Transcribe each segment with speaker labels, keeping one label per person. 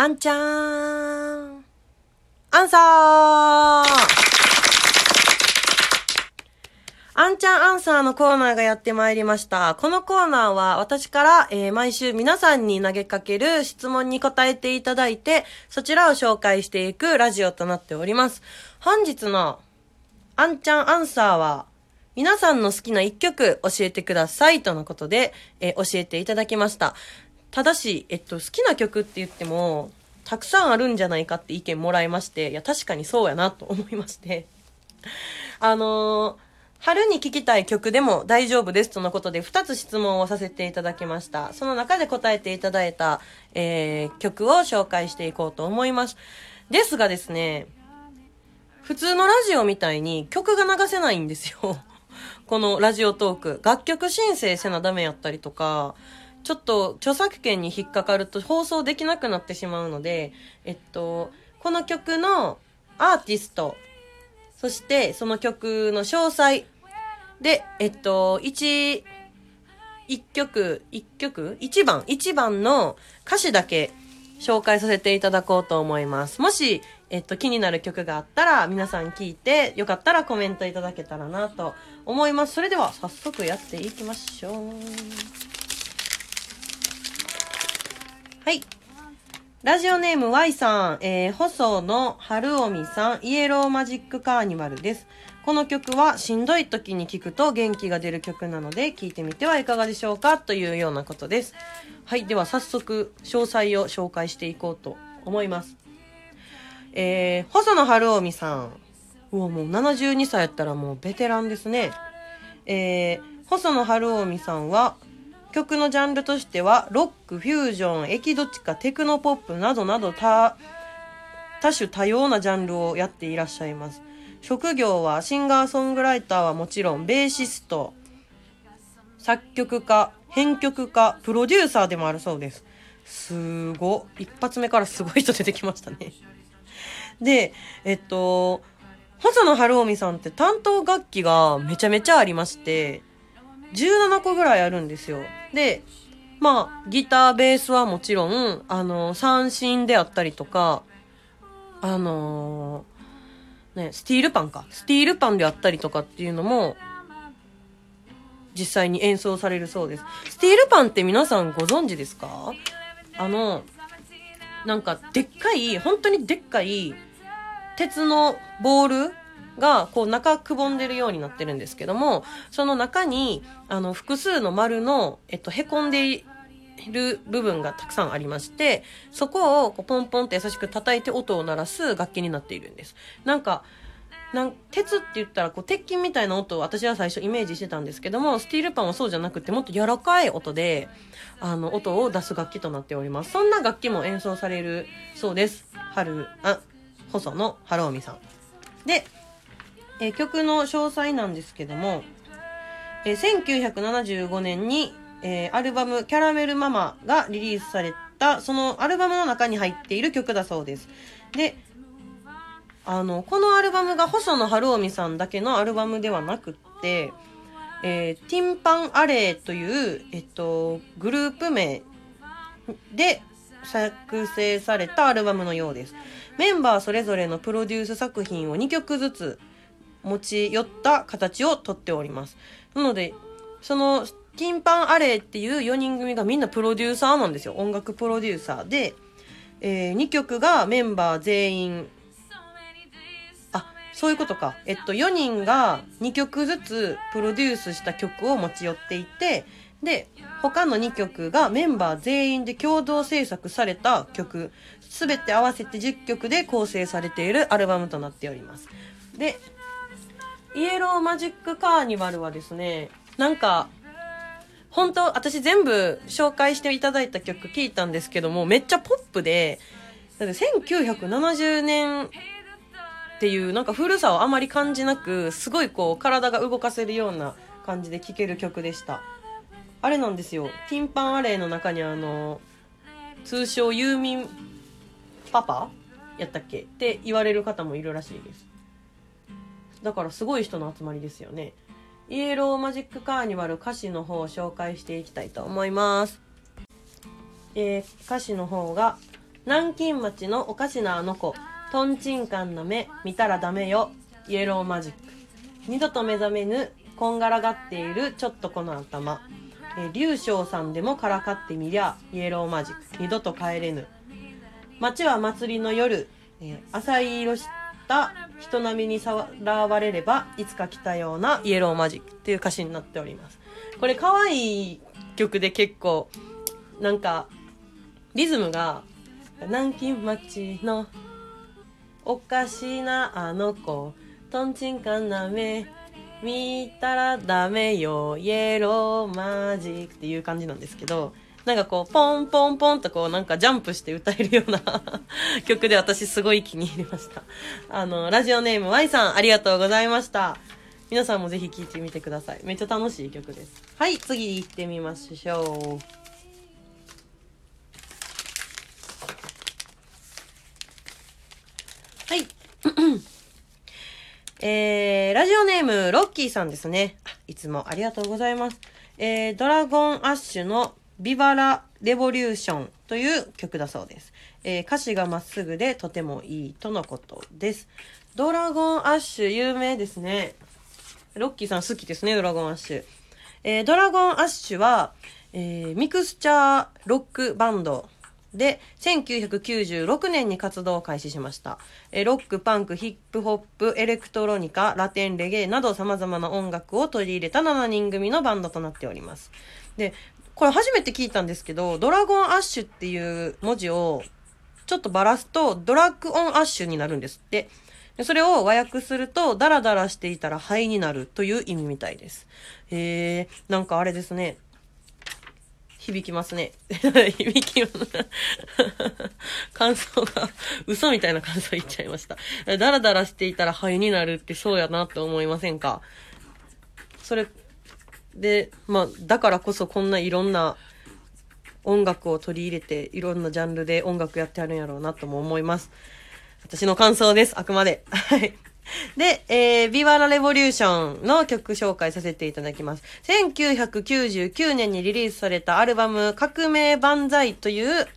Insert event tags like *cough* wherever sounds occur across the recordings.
Speaker 1: あんちゃーん。アンサーあんちゃんアンサーのコーナーがやってまいりました。このコーナーは私から、えー毎週皆さんに投げかける質問に答えていただいて、そちらを紹介していくラジオとなっております。本日のあんちゃんアンサーは、皆さんの好きな一曲教えてくださいとのことで、えー教えていただきました。ただし、えっと、好きな曲って言っても、たくさんあるんじゃないかって意見もらいまして、いや、確かにそうやなと思いまして。*laughs* あのー春に聴きたい曲でも大丈夫ですとのことで2つ質問をさせていただきました。その中で答えていただいた、えー曲を紹介していこうと思います。ですがですね、普通のラジオみたいに曲が流せないんですよ。*laughs* このラジオトーク。楽曲申請せなダメやったりとか、ちょっと著作権に引っかかると放送できなくなってしまうので、えっと、この曲のアーティスト、そしてその曲の詳細で、えっと、一、一曲、一曲？一番、一番の歌詞だけ紹介させていただこうと思います。もし、えっと、気になる曲があったら、皆さん聞いて、よかったらコメントいただけたらなと思います。それでは、早速やっていきましょう。はい。ラジオネーム Y さん、えー、細野晴臣さん、イエローマジックカーニバルです。この曲はしんどい時に聴くと元気が出る曲なので聴いてみてはいかがでしょうか？というようなことです。はい。では早速詳細を紹介していこうと思います。えー、細野晴臣さん。うわ、もう72歳やったらもうベテランですね。えー、細野晴臣さんは曲のジャンルとしてはロック、フュージョン、エキゾチカ、テクノポップなどなど多多種多様なジャンルをやっていらっしゃいます。職業はシンガーソングライターはもちろんベーシスト、作曲家、編曲家、プロデューサーでもあるそうです。すご。一発目からすごい人出てきましたね。で、えっと、細野晴臣さんって担当楽器がめちゃめちゃありまして、17個ぐらいあるんですよ。で、まあ、ギター、ベースはもちろん、あの、三振であったりとか、あのーね、スティールパンか。スティールパンであったりとかっていうのも、実際に演奏されるそうです。スティールパンって皆さんご存知ですか？あの、なんか、でっかい、本当にでっかい、鉄のボールが、こう、中くぼんでるようになってるんですけども、その中に、あの、複数の丸の、えっと、へこんでいる部分がたくさんありまして、そこをこうポンポンって優しく叩いて音を鳴らす楽器になっているんです。なんか、なん鉄って言ったらこう鉄筋みたいな音を私は最初イメージしてたんですけどもスティールパンはそうじゃなくてもっと柔らかい音であの音を出す楽器となっております。そんな楽器も演奏されるそうです。春あ細野晴臣さん。で、え曲の詳細なんですけども、え1975年に、えアルバム「キャラメルママ」がリリースされたそのアルバムの中に入っている曲だそうですであの、このアルバムが細野晴臣さんだけのアルバムではなくって、えーティンパンアレイという、えっと、グループ名で作成されたアルバムのようです。メンバーそれぞれのプロデュース作品を2曲ずつ持ち寄った形をとっております。なので、その、ティンパンアレイっていう4人組がみんなプロデューサーなんですよ。音楽プロデューサーで、え2曲がメンバー全員あ、そういうことか。えっと、4人が2曲ずつプロデュースした曲を持ち寄っていて、で、他の2曲がメンバー全員で共同制作された曲、すべて合わせて10曲で構成されているアルバムとなっております。で、イエローマジックカーニバルはですね、なんか、本当私全部紹介していただいた曲聞いたんですけども、めっちゃポップで、だって1970年っていうなんか古さをあまり感じなくすごいこう体が動かせるような感じで聴ける曲でした。あれなんですよ。ティンパンアレイの中にあの通称ユーミンパパやったっけ？って言われる方もいるらしいです。だからすごい人の集まりですよね。イエローマジックカーニバル歌詞の方を紹介していきたいと思います。えー歌詞の方が「南京町のおかしなあの子とんちんかんな目見たらダメよ。イエローマジック。二度と目覚めぬこんがらがっているちょっとこの頭。えー龍翔さんでもからかってみりゃイエローマジック。二度と帰れぬ。街は祭りの夜、えー浅い色した人並みにさらわれればいつか来たようなイエローマジックっていう歌詞になっております。これ可愛い曲で結構なんかリズムが南京町のおかしなあの子とんちんかんな目見たらダメよイエローマジックっていう感じなんですけどなんかこうポンポンポンとこうなんかジャンプして歌えるような *laughs* 曲で私すごい気に入りましたあのラジオネーム Y さんありがとうございました皆さんもぜひ聴いてみてくださいめっちゃ楽しい曲ですはい次行ってみましょうはい。*coughs* えー、ラジオネーム、ロッキーさんですね。いつもありがとうございます。えー、ドラゴンアッシュのビバラレボリューションという曲だそうです。えー、歌詞がまっすぐでとてもいいとのことです。Dragon Ash 有名ですね。ロッキーさん好きですね、 Dragon Ash。えー、 Dragon Ash は、えー、ミクスチャーロックバンドで、1996年に活動を開始しました。えロック、パンク、ヒップホップ、エレクトロニカ、ラテン、レゲエなど様々な音楽を取り入れた7人組のバンドとなっております。で、これ初めて聞いたんですけど、 Dragon Ash っていう文字をちょっとばらすと、ドラッグオンアッシュになるんですって。でそれを和訳すると、ダラダラしていたら灰になるという意味みたいです。へえ、なんかあれですね。響きますね。*laughs* 響きます。*laughs* 感想が、嘘みたいな感想言っちゃいました。ダラダラしていたら灰になるってそうやなって思いませんか？それ、で、まあ、だからこそこんないろんな音楽を取り入れて、いろんなジャンルで音楽やってあるんやろうなとも思います。私の感想です、あくまで。*laughs* はい。で、えー、ビバラレボリューションの曲紹介させていただきます。1999年にリリースされたアルバム、革命万歳という、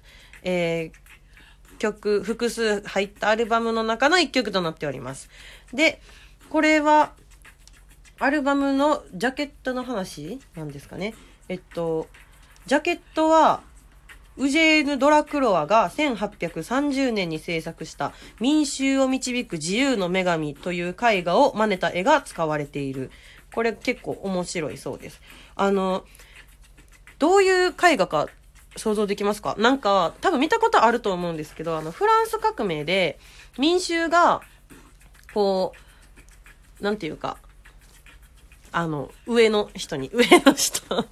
Speaker 1: えー、曲、複数入ったアルバムの中の一曲となっております。で、これは、アルバムのジャケットの話なんですかね。えっと、ジャケットは、ウジェーヌ・ドラクロワが1830年に制作した民衆を導く自由の女神という絵画を真似た絵が使われている。これ結構面白いそうです。あの、どういう絵画か想像できますか？なんか、多分見たことあると思うんですけど、あの、フランス革命で民衆が、こう、なんていうか、あの、上の人に、*laughs* 上の人が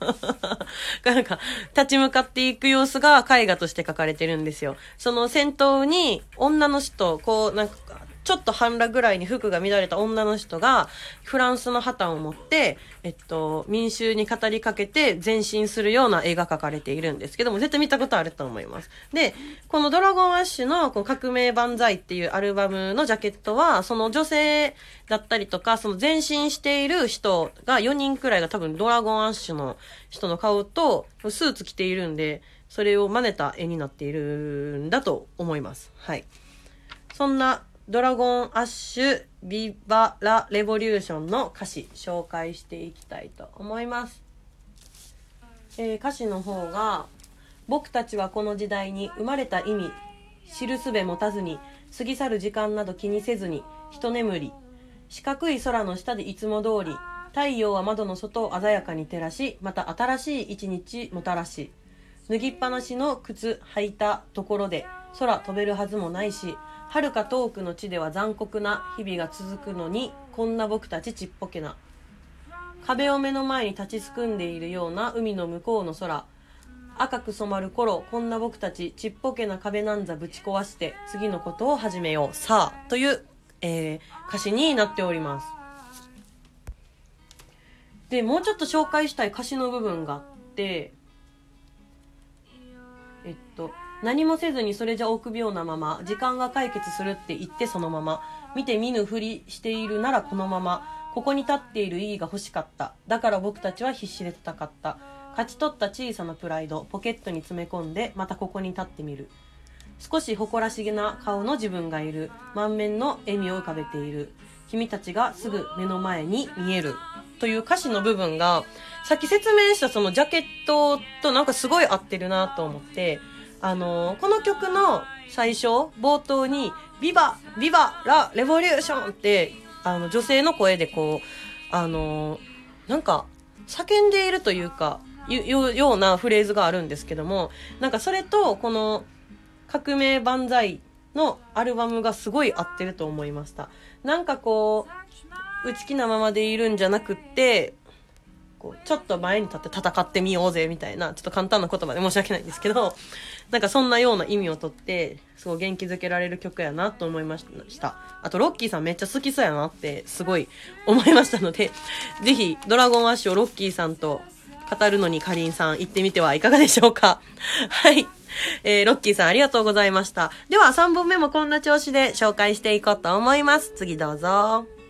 Speaker 1: *laughs* なんか、立ち向かっていく様子が絵画として描かれてるんですよ。その先頭に女の人、こう、なんか、ちょっと半裸ぐらいに服が乱れた女の人が、フランスの旗を持って、えっと、民衆に語りかけて前進するような絵が描かれているんですけども、絶対見たことあると思います。で、このドラゴンアッシュのこの革命万歳っていうアルバムのジャケットは、その女性だったりとか、その前進している人が4人くらいが多分ドラゴンアッシュの人の顔とスーツ着ているんで、それを真似た絵になっているんだと思います。はい。そんなドラゴンアッシュビバラレボリューションの歌詞紹介していきたいと思います。えー歌詞の方が僕たちはこの時代に生まれた意味知るすべ持たずに過ぎ去る時間など気にせずに一眠り四角い空の下でいつも通り太陽は窓の外を鮮やかに照らしまた新しい一日もたらし脱ぎっぱなしの靴履いたところで空飛べるはずもないし遥か遠くの地では残酷な日々が続くのにこんな僕たちちっぽけな。壁を目の前に立ちすくんでいるような海の向こうの空。赤く染まる頃こんな僕たちちっぽけな壁なんざぶち壊して次のことを始めよう。さあという、えー歌詞になっております。でもうちょっと紹介したい歌詞の部分があってえっと何もせずにそれじゃ臆病なまま時間が解決するって言ってそのまま見て見ぬふりしているならこのままここに立っている意義が欲しかっただから僕たちは必死で戦った勝ち取った小さなプライドポケットに詰め込んでまたここに立ってみる少し誇らしげな顔の自分がいる。満面の笑みを浮かべている。君たちがすぐ目の前に見える。という歌詞の部分が、さっき説明したそのジャケットとなんかすごい合ってるなと思って、あのー、この曲の最初、冒頭に、ビバビバラレボリューションって、あの、女性の声でこう、あのー、なんか、叫んでいるというか、いうようなフレーズがあるんですけども、なんかそれと、この、革命万歳のアルバムがすごい合ってると思いました。なんかこう、内気なままでいるんじゃなくって、こう、ちょっと前に立って戦ってみようぜ、みたいな、ちょっと簡単な言葉で申し訳ないんですけど、なんかそんなような意味をとって、すごい元気づけられる曲やなと思いました。あと、ロッキーさんめっちゃ好きそうやなって、すごい思いましたので、ぜひ、ドラゴンアッシュをロッキーさんと語るのにかりんさん行ってみてはいかがでしょうかはい。*laughs* えー、ロッキーさんありがとうございました。では3本目もこんな調子で紹介していこうと思います。次どうぞ。